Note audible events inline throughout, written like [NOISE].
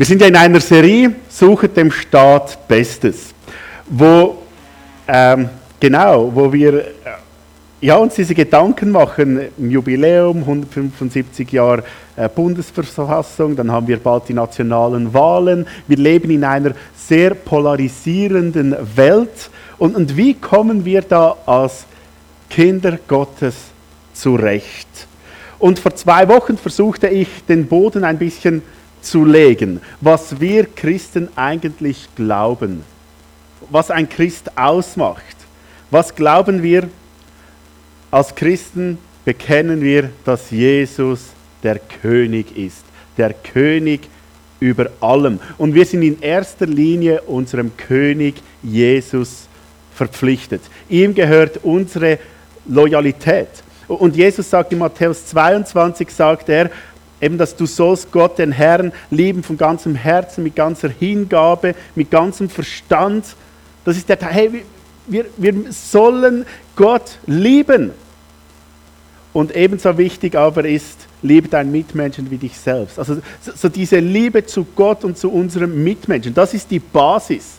Wir sind ja in einer Serie, Suche dem Staat Bestes, wo, ähm, genau, wo wir äh, ja, uns diese Gedanken machen im Jubiläum, 175 Jahre äh, Bundesverfassung, dann haben wir bald die nationalen Wahlen. Wir leben in einer sehr polarisierenden Welt. Und, und wie kommen wir da als Kinder Gottes zurecht? Und vor zwei Wochen versuchte ich, den Boden ein bisschen zu legen, was wir Christen eigentlich glauben, was ein Christ ausmacht. Was glauben wir als Christen? Bekennen wir, dass Jesus der König ist, der König über allem. Und wir sind in erster Linie unserem König Jesus verpflichtet. Ihm gehört unsere Loyalität. Und Jesus sagt in Matthäus 22, sagt er, eben, dass du sollst Gott, den Herrn, lieben von ganzem Herzen, mit ganzer Hingabe, mit ganzem Verstand. Das ist der Teil, hey, wir, wir sollen Gott lieben. Und ebenso wichtig aber ist, liebe deinen Mitmenschen wie dich selbst. Also so diese Liebe zu Gott und zu unserem Mitmenschen, das ist die Basis.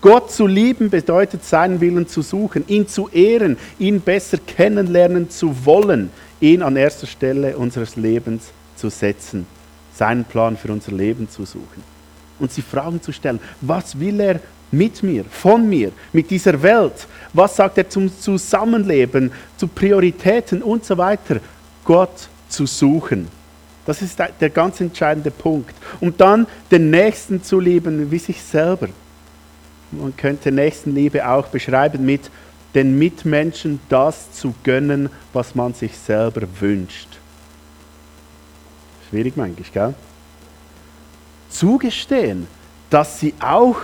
Gott zu lieben bedeutet, seinen Willen zu suchen, ihn zu ehren, ihn besser kennenlernen zu wollen, ihn an erster Stelle unseres Lebens zu setzen, seinen Plan für unser Leben zu suchen. Und sie Fragen zu stellen, was will er mit mir, von mir, mit dieser Welt? Was sagt er zum Zusammenleben, zu Prioritäten und so weiter? Gott zu suchen. Das ist der ganz entscheidende Punkt. Und dann den Nächsten zu lieben wie sich selber. Man könnte Nächstenliebe auch beschreiben mit den Mitmenschen das zu gönnen, was man sich selber wünscht. Schwierig manchmal, gell? Zugestehen, dass sie auch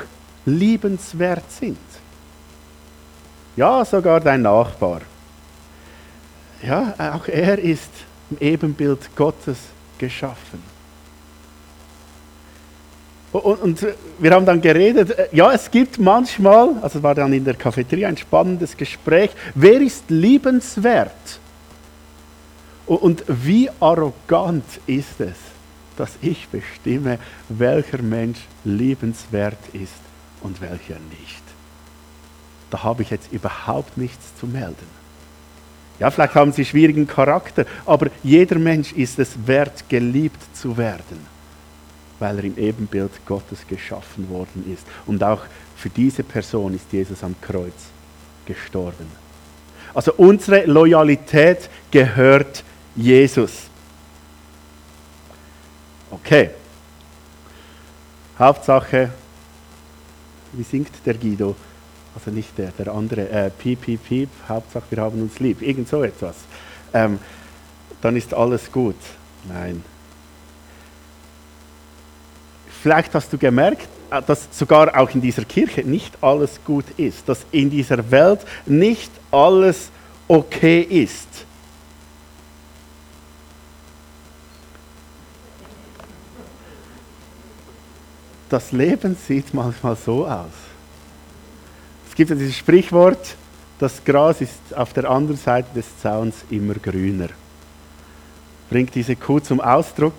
liebenswert sind. Ja, sogar dein Nachbar. Ja, auch er ist im Ebenbild Gottes geschaffen. Und, und, wir haben dann geredet, äh, ja, es gibt manchmal, also es war dann in der Cafeteria ein spannendes Gespräch, wer ist liebenswert? Und, wie arrogant ist es, dass ich bestimme, welcher Mensch liebenswert ist und welcher nicht. Da habe ich jetzt überhaupt nichts zu melden. Ja, vielleicht haben sie schwierigen Charakter, aber jeder Mensch ist es wert, geliebt zu werden weil er im Ebenbild Gottes geschaffen worden ist. Und auch für diese Person ist Jesus am Kreuz gestorben. Also unsere Loyalität gehört Jesus. Okay. Hauptsache, wie singt der Guido? Also nicht der, der andere, äh, piep, piep, piep, Hauptsache wir haben uns lieb. Irgend so etwas. Ähm, dann ist alles gut. Nein, Vielleicht hast du gemerkt, äh, dass sogar auch in dieser Kirche nicht alles gut ist, dass in dieser Welt nicht alles okay ist. Das Leben sieht manchmal so aus. Es gibt ja dieses Sprichwort, das Gras ist auf der anderen Seite des Zauns immer grüner. Bringt diese Kuh zum Ausdruck.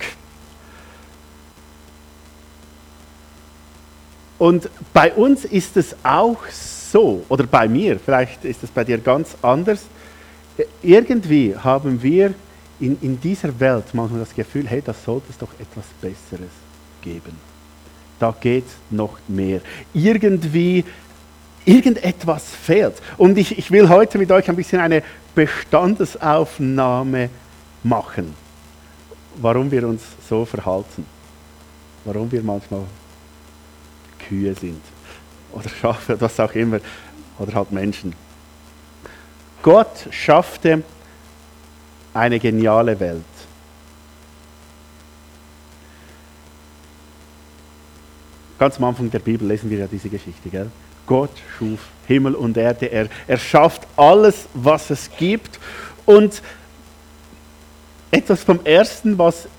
Und bei uns ist es auch so, oder bei mir, vielleicht ist es bei dir ganz anders. Irgendwie haben wir in, in dieser Welt manchmal das Gefühl, hey, da sollte es doch etwas Besseres geben. Da geht noch mehr. Irgendwie, irgendetwas fehlt. Und ich, ich will heute mit euch ein bisschen eine Bestandesaufnahme machen, warum wir uns so verhalten. Warum wir manchmal Kühe sind oder Schafe, was auch immer, oder halt Menschen. Gott schaffte eine geniale Welt. Ganz am Anfang der Bibel lesen wir ja diese Geschichte. Gell? Gott schuf Himmel und Erde. Er, er schafft alles, was es gibt. Und etwas vom Ersten, was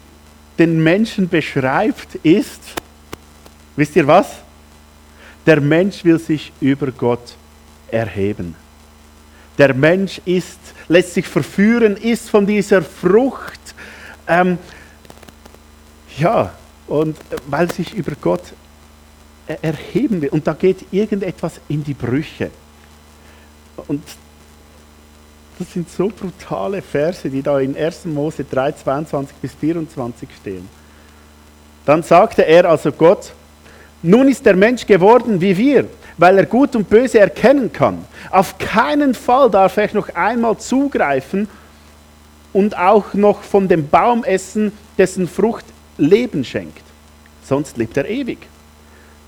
den Menschen beschreibt, ist, wisst ihr was? Der Mensch will sich über Gott erheben. Der Mensch ist, lässt sich verführen, ist von dieser Frucht. Ähm, ja, und weil sich über Gott erheben will. Und da geht irgendetwas in die Brüche. Und das sind so brutale Verse, die da in 1. Mose 3, 22 bis 24 stehen. Dann sagte er also Gott, nun ist der Mensch geworden wie wir, weil er Gut und Böse erkennen kann. Auf keinen Fall darf er noch einmal zugreifen und auch noch von dem Baum essen, dessen Frucht Leben schenkt. Sonst lebt er ewig.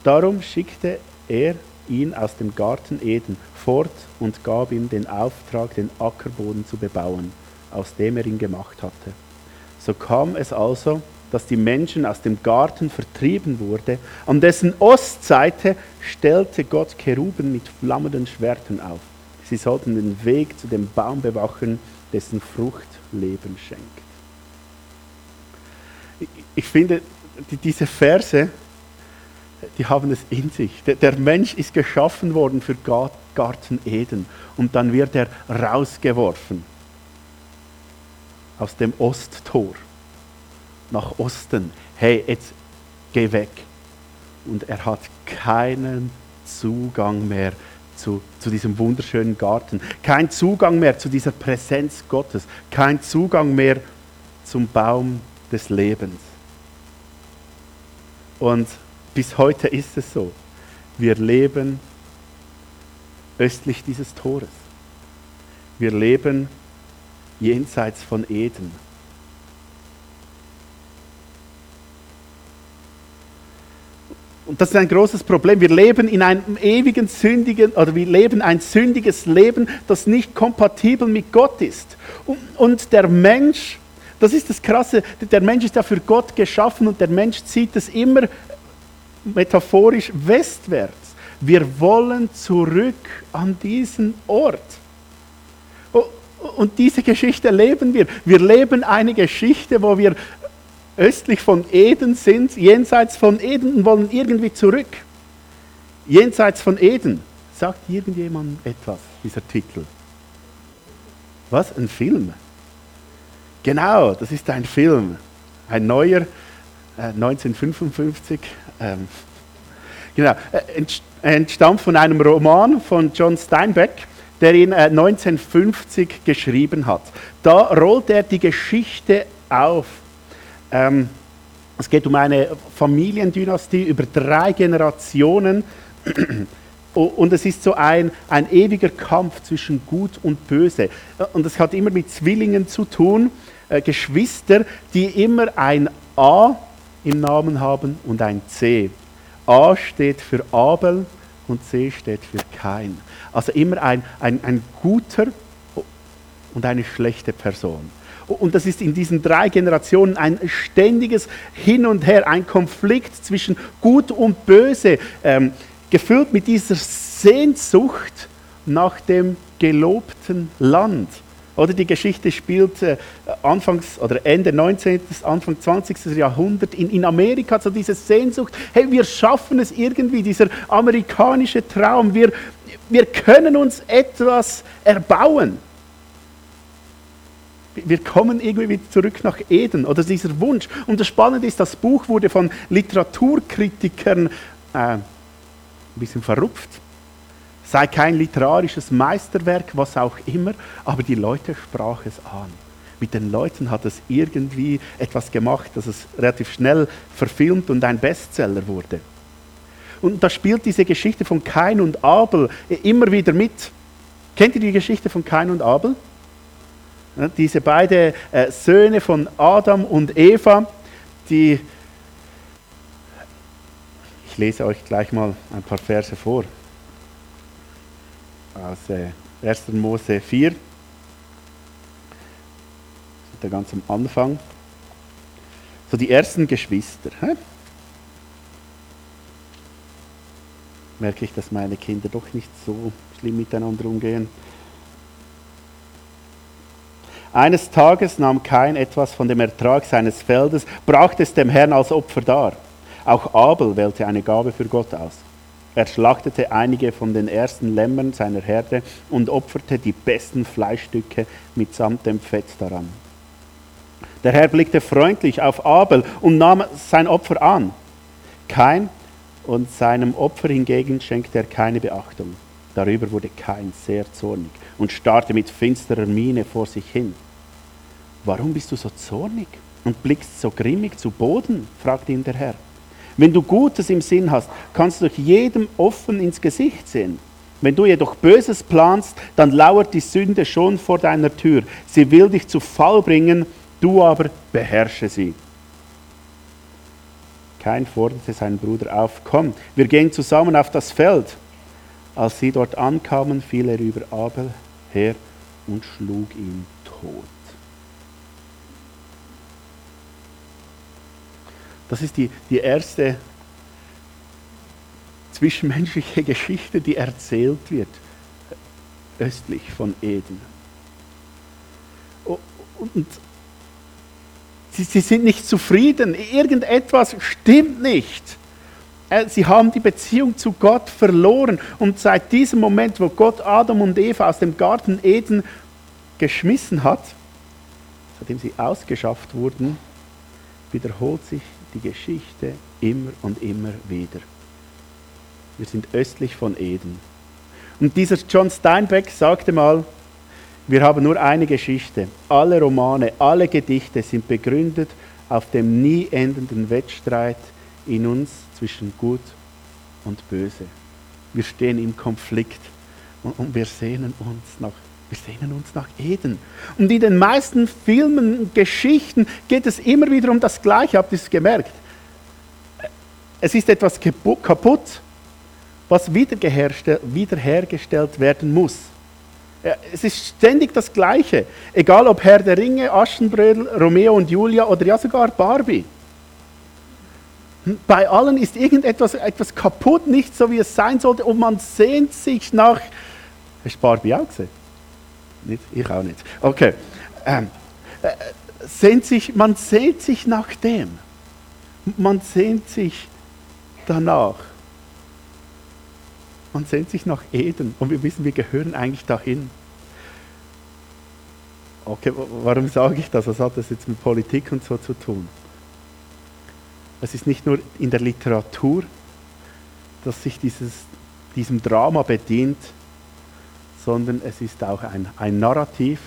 Darum schickte er ihn aus dem Garten Eden fort und gab ihm den Auftrag, den Ackerboden zu bebauen, aus dem er ihn gemacht hatte. So kam es also, dass die Menschen aus dem Garten vertrieben wurde. An dessen Ostseite stellte Gott Keruben mit flammenden Schwertern auf. Sie sollten den Weg zu dem Baum bewachen, dessen Frucht Leben schenkt. Ich finde, diese Verse, die haben es in sich. Der, Mensch ist geschaffen worden für Garten Eden und dann wird er rausgeworfen aus dem Osttor nach Osten. Hey, jetzt geh weg. Und er hat keinen Zugang mehr zu, zu diesem wunderschönen Garten, kein Zugang mehr zu dieser Präsenz Gottes, kein Zugang mehr zum Baum des Lebens. Und bis heute ist es so. Wir leben östlich dieses Tores. Wir leben jenseits von Eden. Und das ist ein großes Problem. Wir leben in einem ewigen sündigen, oder wir leben ein sündiges Leben, das nicht kompatibel mit Gott ist. Und, und der Mensch, das ist das Krasse, der Mensch ist ja für Gott geschaffen und der Mensch zieht es immer metaphorisch westwärts. Wir wollen zurück an diesen Ort. Und diese Geschichte leben wir. Wir leben eine Geschichte, wo wir östlich von Eden sind, jenseits von Eden und wollen irgendwie zurück. Jenseits von Eden. Sagt irgendjemand etwas, dieser Titel? Was? Ein Film? Genau, das ist ein Film. Ein neuer, äh, 1955. Ähm, genau, äh, entstammt von einem Roman von John Steinbeck, der ihn äh, 1950 geschrieben hat. Da rollt er die Geschichte auf ähm, es geht um eine Familiendynastie über drei Generationen. [CLEARS THROAT] Und es ist so ein, ein ewiger Kampf zwischen Gut und Böse. Und es hat immer mit Zwillingen zu tun, äh, Geschwister, die immer ein A im Namen haben und ein C. A steht für Abel und C steht für Kain. Also immer ein, ein, ein guter und eine schlechte Person. Und das ist in diesen drei Generationen ein ständiges Hin und Her, ein Konflikt zwischen Gut und Böse, ähm, gefüllt mit dieser Sehnsucht nach dem gelobten Land. Oder die Geschichte spielt äh, Anfangs oder Ende 19., Anfang 20. Jahrhundert in, in Amerika so diese Sehnsucht, hey, wir schaffen es irgendwie, dieser amerikanische Traum, wir, wir können uns etwas erbauen wir kommen irgendwie zurück nach Eden oder dieser Wunsch. Und das Spannende ist, das Buch wurde von Literaturkritikern äh, ein bisschen verrupft. Sei kein literarisches Meisterwerk, was auch immer, aber die Leute sprach es an. Mit den Leuten hat es irgendwie etwas gemacht, dass es relativ schnell verfilmt und ein Bestseller wurde. Und da spielt diese Geschichte von Kain und Abel immer wieder mit. Kennt ihr die Geschichte von Kain und Abel? Diese beiden äh, Söhne von Adam und Eva, die, ich lese euch gleich mal ein paar Verse vor, aus 1. Äh, Mose 4, da ganz am Anfang, so die ersten Geschwister. Hä? Merke ich, dass meine Kinder doch nicht so schlimm miteinander umgehen. Eines Tages nahm Kain etwas von dem Ertrag seines Feldes, brachte es dem Herrn als Opfer dar. Auch Abel wählte eine Gabe für Gott aus. Er schlachtete einige von den ersten Lämmern seiner Herde und opferte die besten Fleischstücke mitsamt dem Fett daran. Der Herr blickte freundlich auf Abel und nahm sein Opfer an. Kein und seinem Opfer hingegen schenkte er keine Beachtung. Darüber wurde Kain sehr zornig und starrte mit finsterer Miene vor sich hin. Warum bist du so zornig und blickst so grimmig zu Boden? fragte ihn der Herr. Wenn du Gutes im Sinn hast, kannst du jedem offen ins Gesicht sehen. Wenn du jedoch Böses planst, dann lauert die Sünde schon vor deiner Tür. Sie will dich zu Fall bringen, du aber beherrsche sie. Kein forderte seinen Bruder auf, komm, wir gehen zusammen auf das Feld. Als sie dort ankamen, fiel er über Abel her und schlug ihn tot. Das ist die, die erste zwischenmenschliche Geschichte, die erzählt wird, östlich von Eden. Und sie, sie sind nicht zufrieden, irgendetwas stimmt nicht. Äh, sie haben die Beziehung zu Gott verloren und seit diesem Moment, wo Gott Adam und Eva aus dem Garten Eden geschmissen hat, seitdem sie ausgeschafft wurden, wiederholt sich die Geschichte immer und immer wieder. Wir sind östlich von Eden. Und dieser John Steinbeck sagte mal, wir haben nur eine Geschichte. Alle Romane, alle Gedichte sind begründet auf dem nie endenden Wettstreit in uns zwischen Gut und Böse. Wir stehen im Konflikt und, wir sehnen uns nach wir sehnen uns nach Eden. Und in den meisten Filmen Geschichten geht es immer wieder um das Gleiche. Habt ihr es gemerkt? Es ist etwas kaputt was wiederhergestellt werden muss. Es ist ständig das Gleiche. Egal ob Herr der Ringe, Aschenbrödel, Romeo und Julia oder ja sogar Barbie. Bei allen ist irgendetwas etwas kaputt, nicht so wie es sein sollte und man sehnt sich nach. Hast du Barbie auch gesehen? Nicht? Ich auch nicht. Okay. Ähm, äh, sehnt sich, man sehnt sich nach dem. Man sehnt sich danach. Man sehnt sich nach Eden und wir wissen, wir gehören eigentlich dahin. Okay, warum sage ich das? Was hat das jetzt mit Politik und so zu tun? Es ist nicht nur in der Literatur, dass sich dieses, diesem Drama bedient, sondern es ist auch ein, ein Narrativ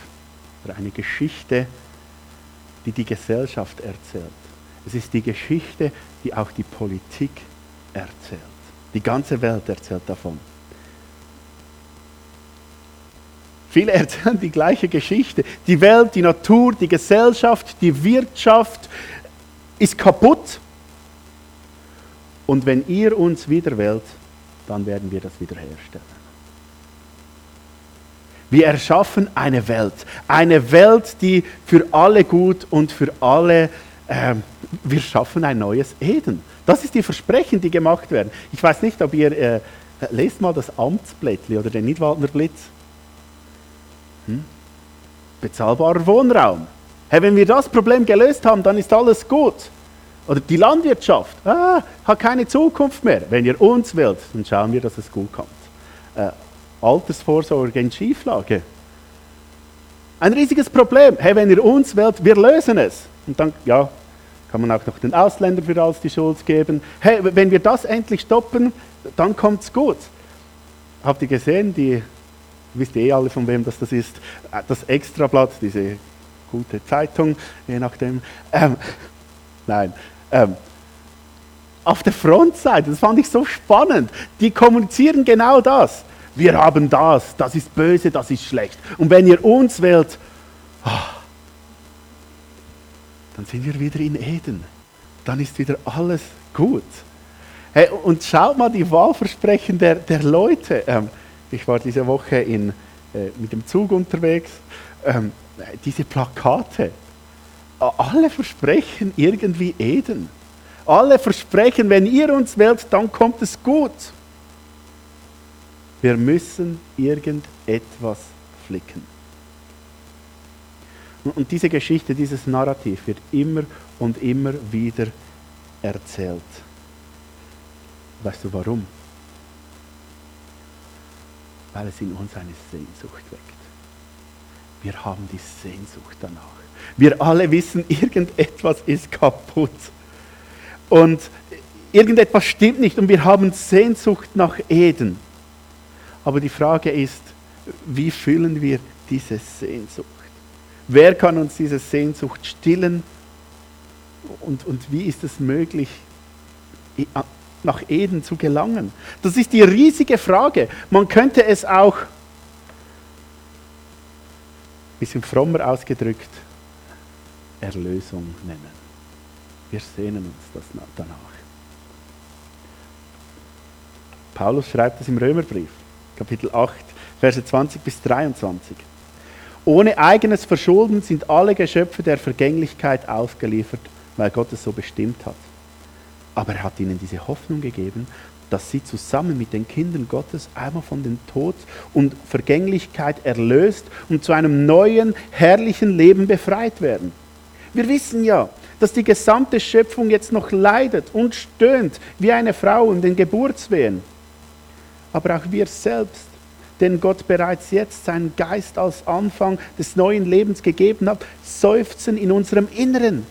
oder eine Geschichte, die die Gesellschaft erzählt. Es ist die Geschichte, die auch die Politik erzählt. Die ganze Welt erzählt davon. Viele [LAUGHS] erzählen die gleiche Geschichte. Die Welt, die Natur, die Gesellschaft, die Wirtschaft ist kaputt. Und wenn ihr uns wieder wählt, dann werden wir das wiederherstellen. Wir erschaffen eine Welt. Eine Welt, die für alle gut und für alle, äh, wir schaffen ein neues Eden. Das ist die Versprechen, die gemacht werden. Ich weiß nicht, ob ihr, äh, lest mal das Amtsblättli oder den Nidwaldner Blitz. Hm? Bezahlbarer Wohnraum. Hey, wenn wir das Problem gelöst haben, dann ist alles gut. Oder die Landwirtschaft ah, hat keine Zukunft mehr. Wenn ihr uns wählt, dann schauen wir, dass es gut kommt. Äh, Altersvorsorge in Schieflage. Ein riesiges Problem. Hey, wenn ihr uns wählt, wir lösen es. Und dann, ja, kann man auch noch den Ausländern für alles die Schuld geben. Hey, wenn wir das endlich stoppen, dann kommt es gut. Habt ihr gesehen, die, wisst ihr eh alle, von wem das, das ist, äh, das Extrablatt, diese gute Zeitung, je nachdem. Ähm, nein. Ähm, auf der Frontseite, das fand ich so spannend, die kommunizieren genau das. Wir haben das, das ist böse, das ist schlecht. Und wenn ihr uns wählt, oh, dann sind wir wieder in Eden. Dann ist wieder alles gut. Hey, und schaut mal die Wahlversprechen der, der Leute. Ähm, ich war diese Woche in, äh, mit dem Zug unterwegs. Ähm, diese Plakate. Alle versprechen irgendwie Eden. Alle versprechen, wenn ihr uns wählt, dann kommt es gut. Wir müssen irgendetwas flicken. Und diese Geschichte, dieses Narrativ wird immer und immer wieder erzählt. Weißt du warum? Weil es in uns eine Sehnsucht weckt. Wir haben die Sehnsucht danach. Wir alle wissen, irgendetwas ist kaputt. Und irgendetwas stimmt nicht und wir haben Sehnsucht nach Eden. Aber die Frage ist, wie füllen wir diese Sehnsucht? Wer kann uns diese Sehnsucht stillen? Und, und wie ist es möglich, nach Eden zu gelangen? Das ist die riesige Frage. Man könnte es auch, ein bisschen frommer ausgedrückt, Erlösung nennen. Wir sehnen uns das danach. Paulus schreibt es im Römerbrief, Kapitel 8, Verse 20 bis 23. Ohne eigenes Verschulden sind alle Geschöpfe der Vergänglichkeit ausgeliefert, weil Gott es so bestimmt hat. Aber er hat ihnen diese Hoffnung gegeben, dass sie zusammen mit den Kindern Gottes einmal von dem Tod und Vergänglichkeit erlöst und zu einem neuen, herrlichen Leben befreit werden. Wir wissen ja, dass die gesamte Schöpfung jetzt noch leidet und stöhnt wie eine Frau in den Geburtswehen. Aber auch wir selbst, denen Gott bereits jetzt seinen Geist als Anfang des neuen Lebens gegeben hat, seufzen in unserem Inneren.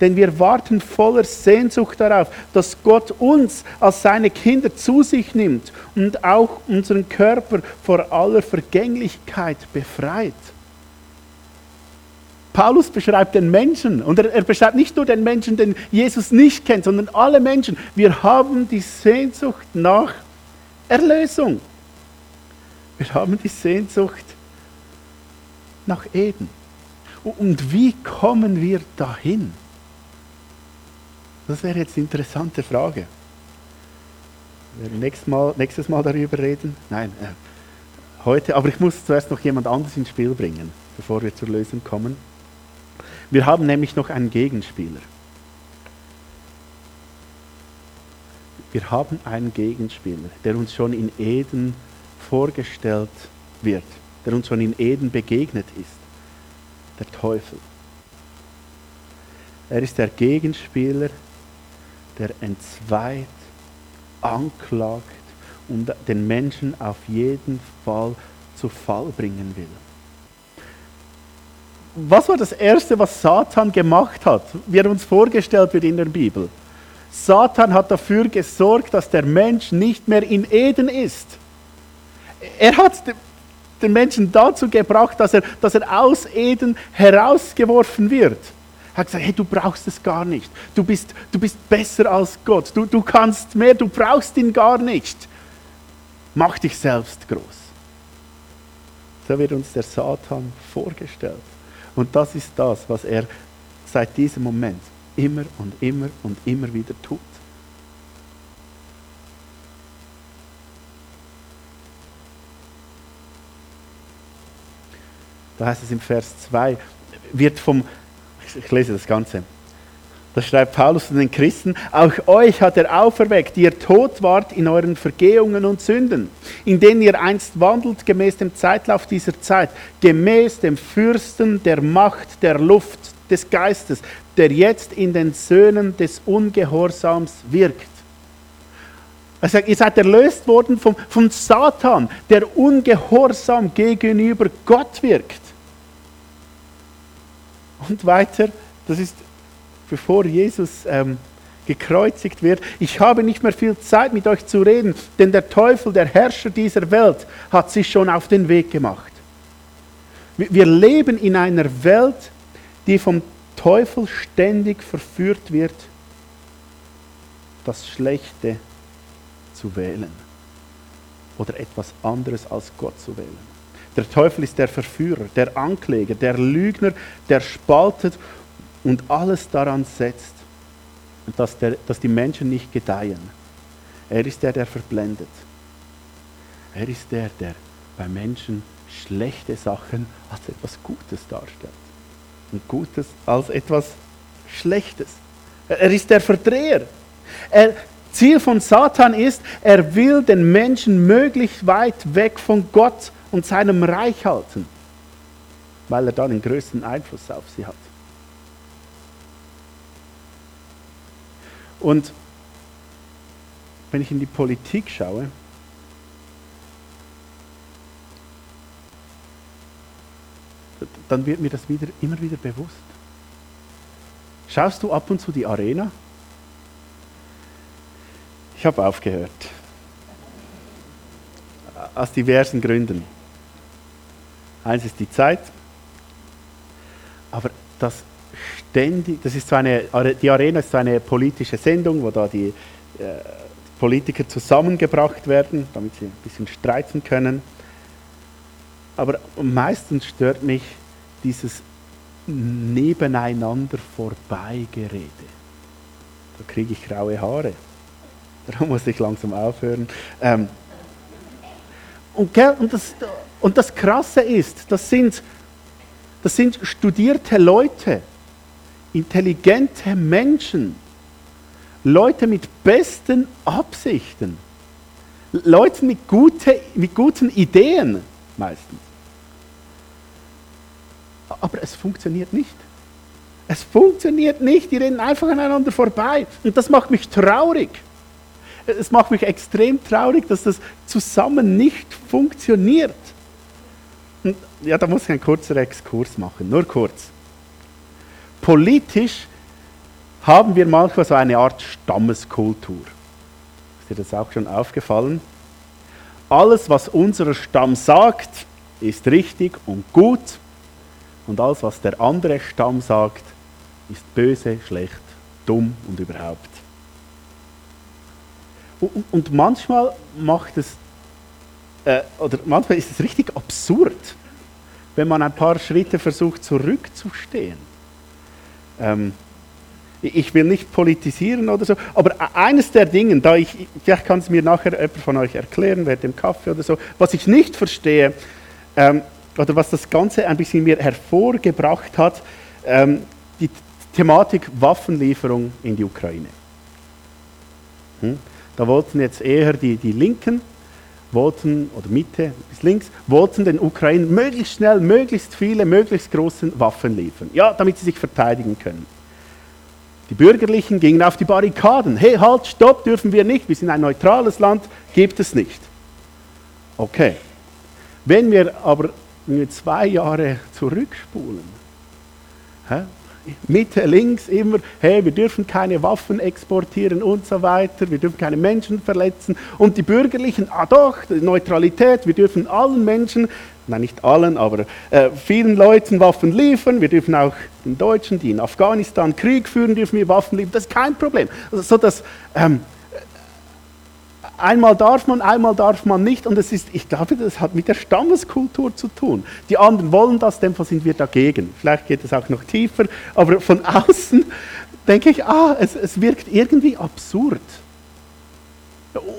Denn wir warten voller Sehnsucht darauf, dass Gott uns als seine Kinder zu sich nimmt und auch unseren Körper vor aller Vergänglichkeit befreit. Paulus beschreibt den Menschen und er, er, beschreibt nicht nur den Menschen, den Jesus nicht kennt, sondern alle Menschen. Wir haben die Sehnsucht nach Erlösung. Wir haben die Sehnsucht nach Eden. Und wie kommen wir dahin? Das wäre jetzt eine interessante Frage. Wir werden nächstes Mal, nächstes Mal darüber reden. Nein, äh, heute. Aber ich muss zuerst noch jemand anderes ins Spiel bringen, bevor wir zur Lösung kommen. Wir haben nämlich noch einen Gegenspieler. Wir haben einen Gegenspieler, der uns schon in Eden vorgestellt wird, der uns schon in Eden begegnet ist, der Teufel. Er ist der Gegenspieler, der entzweit, anklagt und den Menschen auf jeden Fall zu Fall bringen will was war das Erste, was Satan gemacht hat, wie er uns vorgestellt wird in der Bibel? Satan hat dafür gesorgt, dass der Mensch nicht mehr in Eden ist. Er hat den Menschen dazu gebracht, dass er, dass er aus Eden herausgeworfen wird. Er hat gesagt, hey, du brauchst es gar nicht. Du bist, du bist besser als Gott. Du, du kannst mehr, du brauchst ihn gar nicht. Mach dich selbst groß. So wird uns der Satan vorgestellt. Und das ist das, was er seit diesem Moment immer und immer und immer wieder tut. Da heißt es im Vers 2, wird vom, ich lese das Ganze, das schreibt Paulus zu den Christen, auch euch hat er auferweckt, die ihr tot wart in euren Vergehungen und Sünden, in denen ihr einst wandelt gemäß dem Zeitlauf dieser Zeit, gemäß dem Fürsten der Macht der Luft des Geistes, der jetzt in den Söhnen des Ungehorsams wirkt. Er sagt, ihr seid erlöst worden vom, vom Satan, der ungehorsam gegenüber Gott wirkt. Und weiter, das ist bevor Jesus ähm, gekreuzigt wird, ich habe nicht mehr viel Zeit mit euch zu reden, denn der Teufel, der Herrscher dieser Welt, hat sich schon auf den Weg gemacht. Wir leben in einer Welt, die vom Teufel ständig verführt wird, das Schlechte zu wählen oder etwas anderes als Gott zu wählen. Der Teufel ist der Verführer, der Ankläger, der Lügner, der spaltet und alles daran setzt, dass, der, dass die Menschen nicht gedeihen. Er ist der, der verblendet. Er ist der, der bei Menschen schlechte Sachen als etwas Gutes darstellt. Und Gutes als etwas Schlechtes. Er ist der Verdreher. Er, Ziel von Satan ist, er will den Menschen möglichst weit weg von Gott und seinem Reich halten, weil er dann den größten Einfluss auf sie hat. Und wenn ich in die Politik schaue, dann wird mir das wieder, immer wieder bewusst. Schaust du ab und zu die Arena? Ich habe aufgehört. Aus diversen Gründen. Eins ist die Zeit, aber das ständig, das ist so eine, die Arena ist so eine politische Sendung, wo da die äh, Politiker zusammengebracht werden, damit sie ein bisschen streiten können. Aber meistens stört mich dieses nebeneinander vorbeigerede. Da kriege ich graue Haare. [LAUGHS] Darum muss ich langsam aufhören. Ähm, und, und, das, und das Krasse ist, das sind, das sind studierte Leute, intelligente Menschen, Leute mit besten Absichten, Leute mit, gute, mit guten Ideen meistens. Aber es funktioniert nicht. Es funktioniert nicht, die reden einfach aneinander vorbei. Und das macht mich traurig. Es macht mich extrem traurig, dass das zusammen nicht funktioniert. Und ja, da muss ich einen kurzen Exkurs machen, nur kurz. Politisch haben wir manchmal so eine Art Stammeskultur. Ist dir das auch schon aufgefallen? Alles, was unser Stamm sagt, ist richtig und gut. Und alles, was der andere Stamm sagt, ist böse, schlecht, dumm und überhaupt. Und, manchmal macht es, äh, oder manchmal ist es richtig absurd, wenn man ein paar Schritte versucht zurückzustehen. Ähm, ich will nicht politisieren oder so, aber eines der Dinge, da ich, vielleicht kann es mir nachher jemand von euch erklären, während dem Kaffee oder so, was ich nicht verstehe, ähm, oder was das Ganze ein bisschen mir hervorgebracht hat, ähm, die Thematik Waffenlieferung in die Ukraine. Hm? Da wollten jetzt eher die, die Linken, wollten, oder Mitte bis links, wollten den Ukrainen möglichst schnell, möglichst viele, möglichst große Waffen liefern. Ja, damit sie sich verteidigen können. Die Bürgerlichen gingen auf die Barrikaden. Hey, halt, stopp, dürfen wir nicht. Wir sind ein neutrales Land, gibt es nicht. Okay. Wenn wir aber zwei Jahre zurückspulen, Mitte, links immer, hey, wir dürfen keine Waffen exportieren und so weiter, wir dürfen keine Menschen verletzen. Und die Bürgerlichen, ah doch, Neutralität, wir dürfen allen Menschen, nein, nicht allen, aber äh, vielen Leuten Waffen liefern. Wir dürfen auch den Deutschen, die in Afghanistan Krieg führen, dürfen wir Waffen liefern. Das ist kein Problem. Also, so dass, ähm, Einmal darf man, einmal darf man nicht. Und es ist, ich glaube, das hat mit der Stammeskultur zu tun. Die anderen wollen das, dem sind wir dagegen. Vielleicht geht es auch noch tiefer. Aber von außen denke ich, ah, es, es wirkt irgendwie absurd.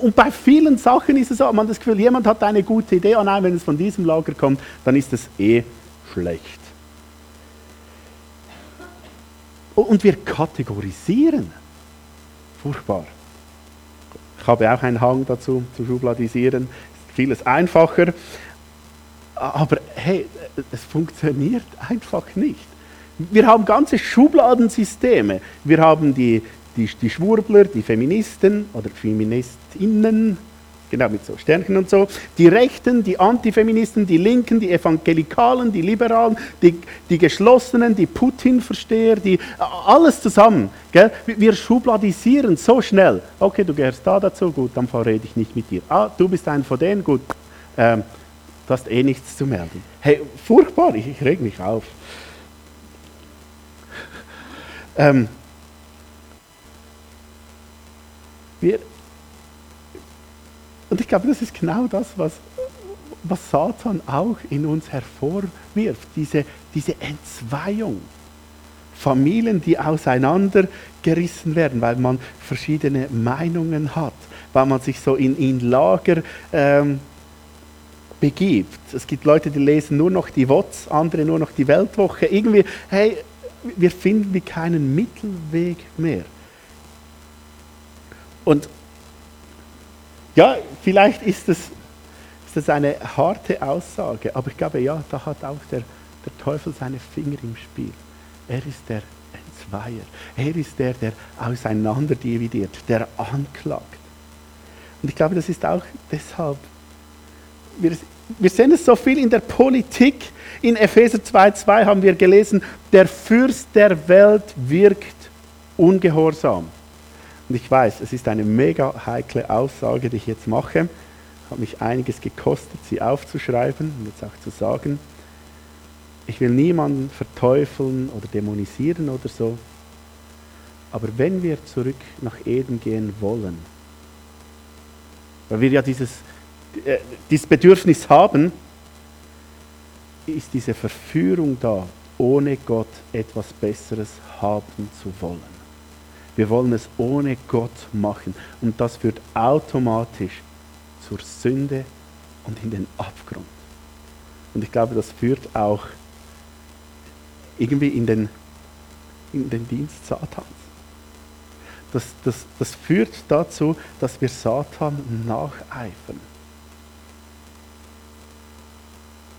Und bei vielen Sachen ist es so, man hat das Gefühl, jemand hat eine gute Idee, oh nein, wenn es von diesem Lager kommt, dann ist es eh schlecht. Und wir kategorisieren. Furchtbar habe auch einen Hang dazu, zu schubladisieren. Ist vieles einfacher. Aber hey, es funktioniert einfach nicht. Wir haben ganze Schubladensysteme. Wir haben die, die, die Schwurbler, die Feministen oder Feministinnen, Genau, mit so Sternchen und so. Die Rechten, die Antifeministen, die Linken, die Evangelikalen, die Liberalen, die, die Geschlossenen, die Putin-Versteher, die, alles zusammen. Gell? Wir schubladisieren so schnell. Okay, du gehörst da dazu, gut, dann rede ich nicht mit dir. Ah, du bist ein von denen, gut, ähm, du hast eh nichts zu melden. Hey, furchtbar, ich, ich reg mich auf. Ähm, wir, und ich glaube, das ist genau das, was, was Satan auch in uns hervorwirft, diese, diese Entzweiung. Familien, die auseinandergerissen werden, weil man verschiedene Meinungen hat, weil man sich so in, in Lager ähm, begibt. Es gibt Leute, die lesen nur noch die WOTS, andere nur noch die Weltwoche. Irgendwie, hey, wir finden wie keinen Mittelweg mehr. Und ja, vielleicht ist das, ist das eine harte Aussage, aber ich glaube, ja, da hat auch der, der Teufel seine Finger im Spiel. Er ist der Entzweier. Er ist der, der auseinanderdividiert, der anklagt. Und ich glaube, das ist auch deshalb wir, wir sehen es so viel in der Politik. In Epheser 2,2 haben wir gelesen, der Fürst der Welt wirkt ungehorsam. Und ich weiß, es ist eine mega heikle Aussage, die ich jetzt mache. Hat mich einiges gekostet, sie aufzuschreiben und jetzt auch zu sagen. Ich will niemanden verteufeln oder dämonisieren oder so. Aber wenn wir zurück nach Eden gehen wollen, weil wir ja dieses, äh, dieses Bedürfnis haben, ist diese Verführung da, ohne Gott etwas Besseres haben zu wollen. Wir wollen es ohne Gott machen und das führt automatisch zur Sünde und in den Abgrund. Und ich glaube, das führt auch irgendwie in den, in den Dienst Satans das, das, das führt dazu, dass wir Satan nacheifern.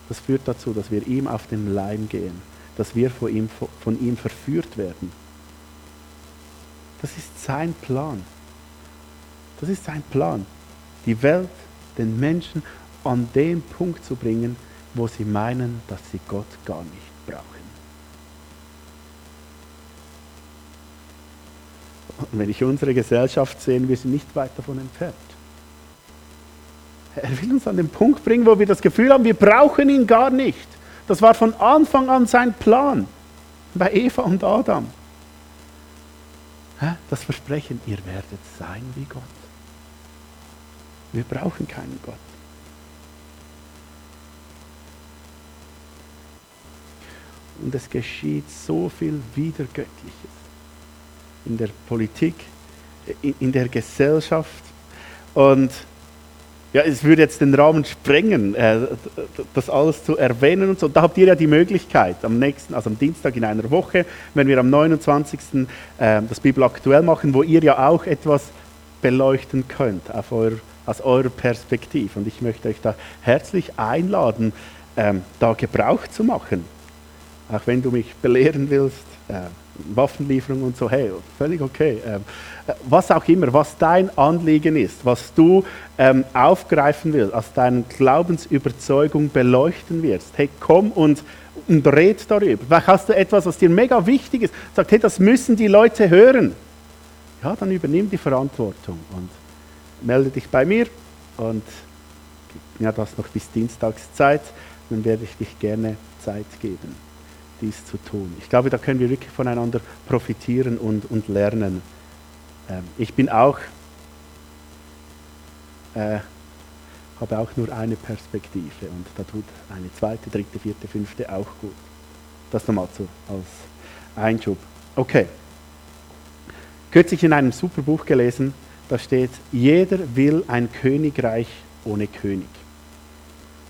Das führt dazu, dass wir ihm auf den Leim gehen, dass wir von ihm, von ihm verführt werden. Das ist sein Plan. Das ist sein Plan. Die Welt, den Menschen an den Punkt zu bringen, wo sie meinen, dass sie Gott gar nicht brauchen. Und wenn ich unsere Gesellschaft sehe, wir sind nicht weit davon entfernt. Er will uns an den Punkt bringen, wo wir das Gefühl haben, wir brauchen ihn gar nicht. Das war von Anfang an sein Plan bei Eva und Adam. Das Versprechen, ihr werdet sein wie Gott. Wir brauchen keinen Gott. Und es geschieht so viel Wiedergöttliches in der Politik, in der Gesellschaft. Und ja, es würde jetzt den Rahmen sprengen, äh, das alles zu erwähnen und so. Da habt ihr ja die Möglichkeit, am nächsten, also am Dienstag in einer Woche, wenn wir am 29. Äh, das Bibel aktuell machen, wo ihr ja auch etwas beleuchten könnt euer, aus eurer Perspektive. Und ich möchte euch da herzlich einladen, ähm, da Gebrauch zu machen. Auch wenn du mich belehren willst, äh, Waffenlieferung und so, hey, völlig okay. Ähm, äh, was auch immer, was dein Anliegen ist, was du ähm, aufgreifen willst, aus deiner Glaubensüberzeugung beleuchten wirst, hey, komm und, und red darüber. Vielleicht hast du etwas, was dir mega wichtig ist, sagt, hey, das müssen die Leute hören. Ja, dann übernimm die Verantwortung und melde dich bei mir und ja, du hast noch bis Dienstagszeit, dann werde ich dich gerne Zeit geben dies zu tun. Ich glaube, da können wir wirklich voneinander profitieren und, und lernen. Ähm, ich bin auch, äh, habe auch nur eine Perspektive und da tut eine zweite, dritte, vierte, fünfte auch gut. Das nochmal so als Einschub. Okay. Kürzlich in einem super Buch gelesen, da steht, jeder will ein Königreich ohne König,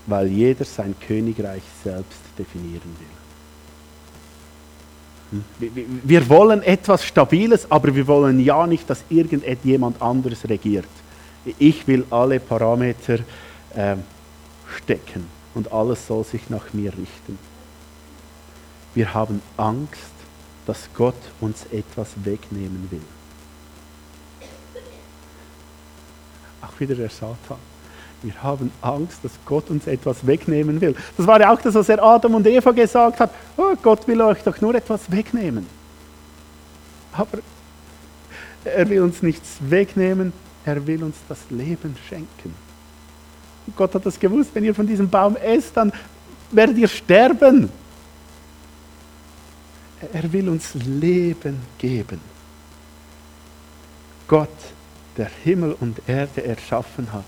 weil jeder sein Königreich selbst definieren will. Wir wollen etwas Stabiles, aber wir wollen ja nicht, dass irgendjemand anderes regiert. Ich will alle Parameter äh, stecken und alles soll sich nach mir richten. Wir haben Angst, dass Gott uns etwas wegnehmen will. Auch wieder der Satan. Wir haben Angst, dass Gott uns etwas wegnehmen will. Das war ja auch das, was er Adam und Eva gesagt hat. Oh, Gott will euch doch nur etwas wegnehmen. Aber er will uns nichts wegnehmen, er will uns das Leben schenken. Und Gott hat das gewusst, wenn ihr von diesem Baum esst, dann werdet ihr sterben. Er will uns Leben geben. Gott, der Himmel und Erde erschaffen hat,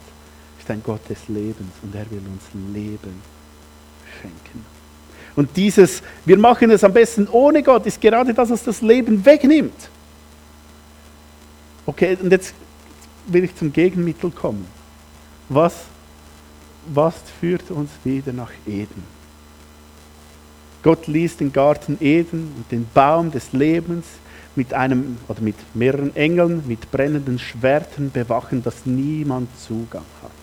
ist ein Gott des Lebens und er will uns Leben schenken. Und dieses, wir machen es am besten ohne Gott, ist gerade das, was das Leben wegnimmt. Okay, und jetzt will ich zum Gegenmittel kommen. Was, was führt uns wieder nach Eden? Gott ließ den Garten Eden und den Baum des Lebens mit einem oder mit mehreren Engeln mit brennenden Schwertern bewachen, dass niemand Zugang hat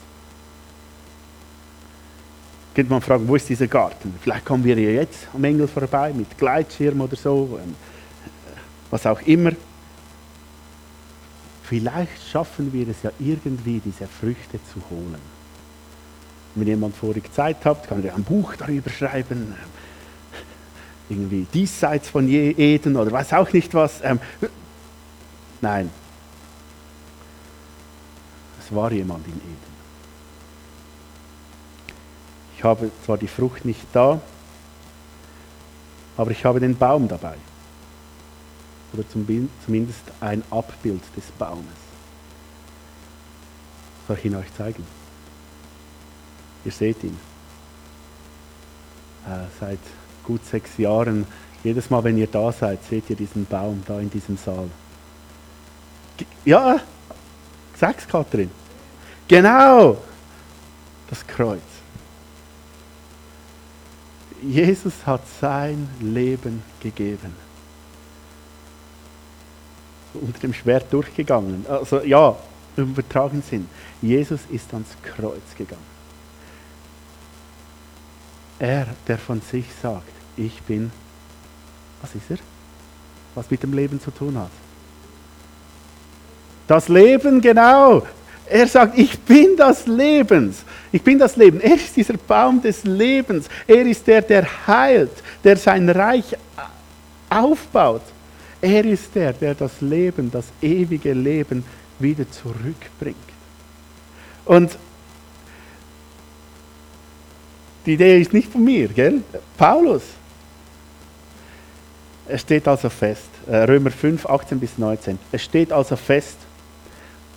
könnte man fragen, wo ist dieser Garten? Vielleicht kommen wir ja jetzt am Engel vorbei mit Gleitschirm oder so, ähm, was auch immer. Vielleicht schaffen wir es ja irgendwie, diese Früchte zu holen. wenn jemand vorig Zeit hat, kann er ein Buch darüber schreiben. Irgendwie diesseits von Eden oder weiß auch nicht was. Ähm, nein. Es war jemand in Eden. Ich habe zwar die Frucht nicht da, aber ich habe den Baum dabei. Oder zumindest ein Abbild des Baumes. Soll ich ihn euch zeigen? Ihr seht ihn. Äh, seit gut sechs Jahren, jedes Mal, wenn ihr da seid, seht ihr diesen Baum da in diesem Saal. Ja, sag's, Kathrin. Genau, das Kreuz. Jesus hat sein Leben gegeben. Unter dem Schwert durchgegangen. Also ja, im übertragenen Sinn. Jesus ist ans Kreuz gegangen. Er, der von sich sagt, ich bin, was ist er? Was mit dem Leben zu tun hat. Das Leben, genau. Er sagt, ich bin das Lebens. Ich bin das Leben. Er ist dieser Baum des Lebens. Er ist der, der heilt, der sein Reich aufbaut. Er ist der, der das Leben, das ewige Leben wieder zurückbringt. Und die Idee ist nicht von mir, gell? Paulus. Es steht also fest, äh, Römer 5, 18 bis 19. Es steht also fest,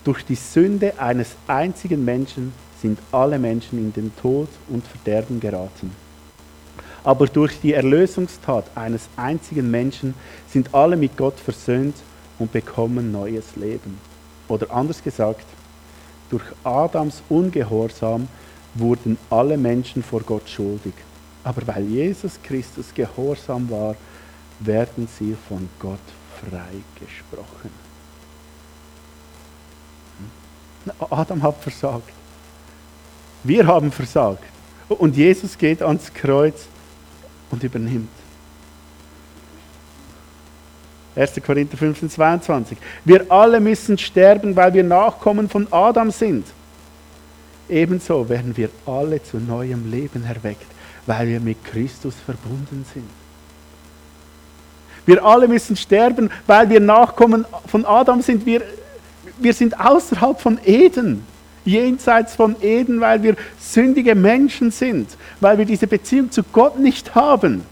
durch die Sünde eines einzigen Menschen sind alle Menschen in den Tod und Verderben geraten. Aber durch die Erlösungstat eines einzigen Menschen sind alle mit Gott versöhnt und bekommen neues Leben. Oder anders gesagt, durch Adams Ungehorsam wurden alle Menschen vor Gott schuldig. Aber weil Jesus Christus gehorsam war, werden sie von Gott freigesprochen. Adam hat versagt. Wir haben versagt. Und Jesus geht ans Kreuz und übernimmt. 1. Korinther 15, 22. Wir alle müssen sterben, weil wir Nachkommen von Adam sind. Ebenso werden wir alle zu neuem Leben erweckt, weil wir mit Christus verbunden sind. Wir alle müssen sterben, weil wir Nachkommen von Adam sind. Wir wir sind außerhalb von Eden, jenseits von Eden, weil wir sündige Menschen sind, weil wir diese Beziehung zu Gott nicht haben.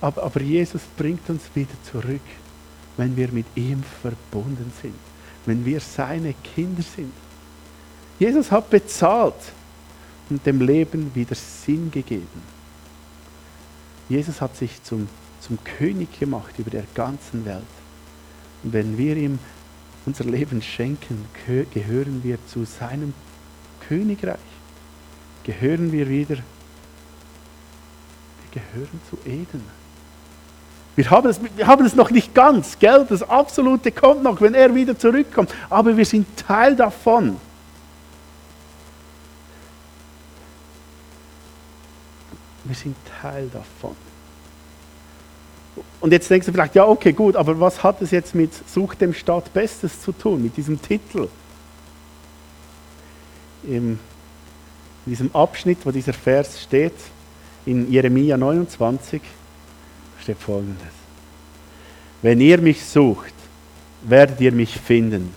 Aber, aber Jesus bringt uns wieder zurück, wenn wir mit ihm verbunden sind, wenn wir seine Kinder sind. Jesus hat bezahlt und dem Leben wieder Sinn gegeben. Jesus hat sich zum, zum König gemacht über der ganzen Welt. Und wenn wir ihm unser Leben schenken, gehören wir zu seinem Königreich. Gehören wir wieder, wir gehören zu Eden. Wir haben, es, wir haben es noch nicht ganz, gell? Das Absolute kommt noch, wenn er wieder zurückkommt. Aber wir sind Teil davon. Wir sind Teil davon. Und jetzt denkst du vielleicht, ja, okay, gut, aber was hat es jetzt mit Such dem Staat Bestes zu tun, mit diesem Titel? In diesem Abschnitt, wo dieser Vers steht, in Jeremia 29, steht folgendes. Wenn ihr mich sucht, werdet ihr mich finden.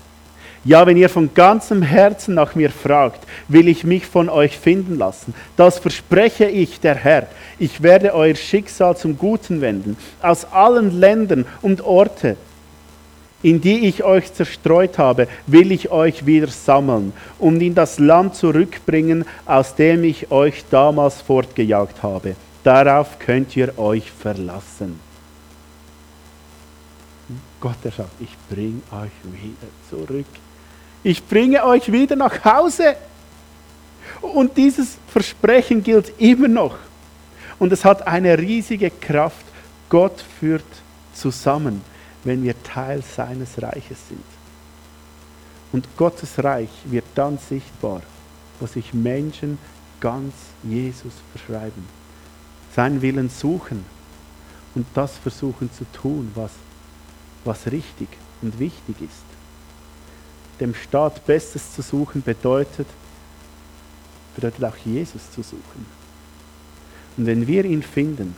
Ja, wenn ihr von ganzem Herzen nach mir fragt, will ich mich von euch finden lassen. Das verspreche ich, der Herr. Ich werde euer Schicksal zum Guten wenden. Aus allen Ländern und Orten, in die ich euch zerstreut habe, will ich euch wieder sammeln und in das Land zurückbringen, aus dem ich euch damals fortgejagt habe. Darauf könnt ihr euch verlassen. Gott, er sagt, ich bringe euch wieder zurück ich bringe euch wieder nach Hause. Und dieses Versprechen gilt immer noch. Und es hat eine riesige Kraft. Gott führt zusammen, wenn wir Teil seines Reiches sind. Und Gottes Reich wird dann sichtbar, wo sich Menschen ganz Jesus verschreiben, seinen Willen suchen und das versuchen zu tun, was, was richtig und wichtig ist dem Staat Bestes zu suchen bedeutet, bedeutet auch Jesus zu suchen. Und wenn wir ihn finden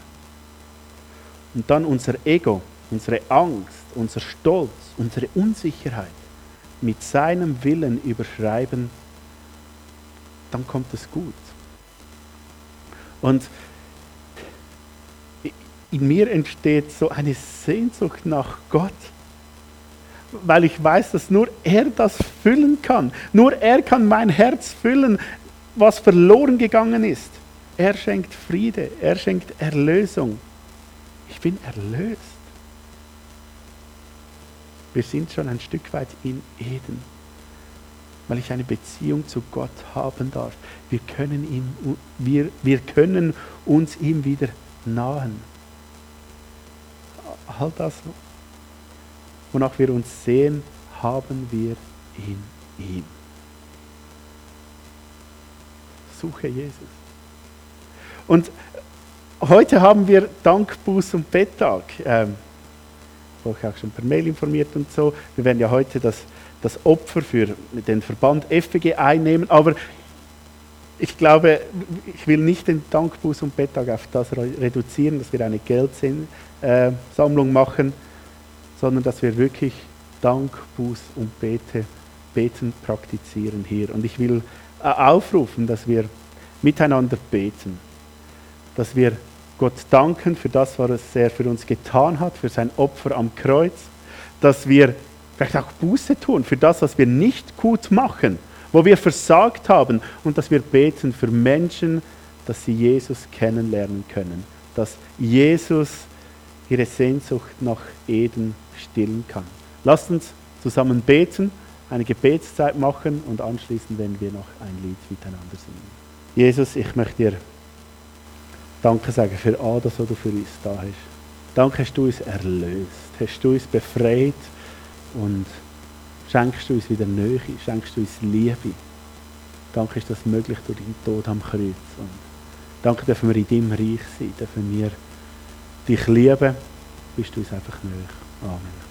und dann unser Ego, unsere Angst, unser Stolz, unsere Unsicherheit mit seinem Willen überschreiben, dann kommt es gut. Und in mir entsteht so eine Sehnsucht nach Gott, weil ich weiß, dass nur er das füllen kann. Nur er kann mein Herz füllen, was verloren gegangen ist. Er schenkt Friede, er schenkt Erlösung. Ich bin erlöst. Wir sind schon ein Stück weit in Eden, weil ich eine Beziehung zu Gott haben darf. Wir können, ihm, wir, wir können uns ihm wieder nahen. All das, wonach wir uns sehen, haben wir in ihm. Suche Jesus. Und heute haben wir Dank, Buß und Betttag. Ähm, ich auch schon per Mail informiert und so. Wir werden ja heute das, das Opfer für den Verband FWG einnehmen, aber ich glaube, ich will nicht den Dankbuß und Betttag auf das reduzieren, dass wir eine Geldsammlung machen, sondern dass wir wirklich Dank, Buß und Bete, Beten praktizieren hier. Und ich will äh, aufrufen, dass wir miteinander beten, dass wir Gott danken für das, was er für uns getan hat, für sein Opfer am Kreuz, dass wir vielleicht auch Buße tun für das, was wir nicht gut machen, wo wir versagt haben. Und dass wir beten für Menschen, dass sie Jesus kennenlernen können, dass Jesus ihre Sehnsucht nach Eden stillen kann. Lasst uns zusammen beten, eine Gebetszeit machen und anschließend werden wir noch ein Lied miteinander singen. Jesus, ich möchte dir Danke sagen für all das, was du für uns da hast. Danke, hast du uns erlöst, hast du uns befreit und schenkst du uns wieder Nähe, schenkst du uns Liebe. Danke, ist das möglich durch deinen Tod am Kreuz. Und danke, dürfen wir in deinem Reich sein, dürfen wir dich lieben, bist du uns einfach näher. Amen.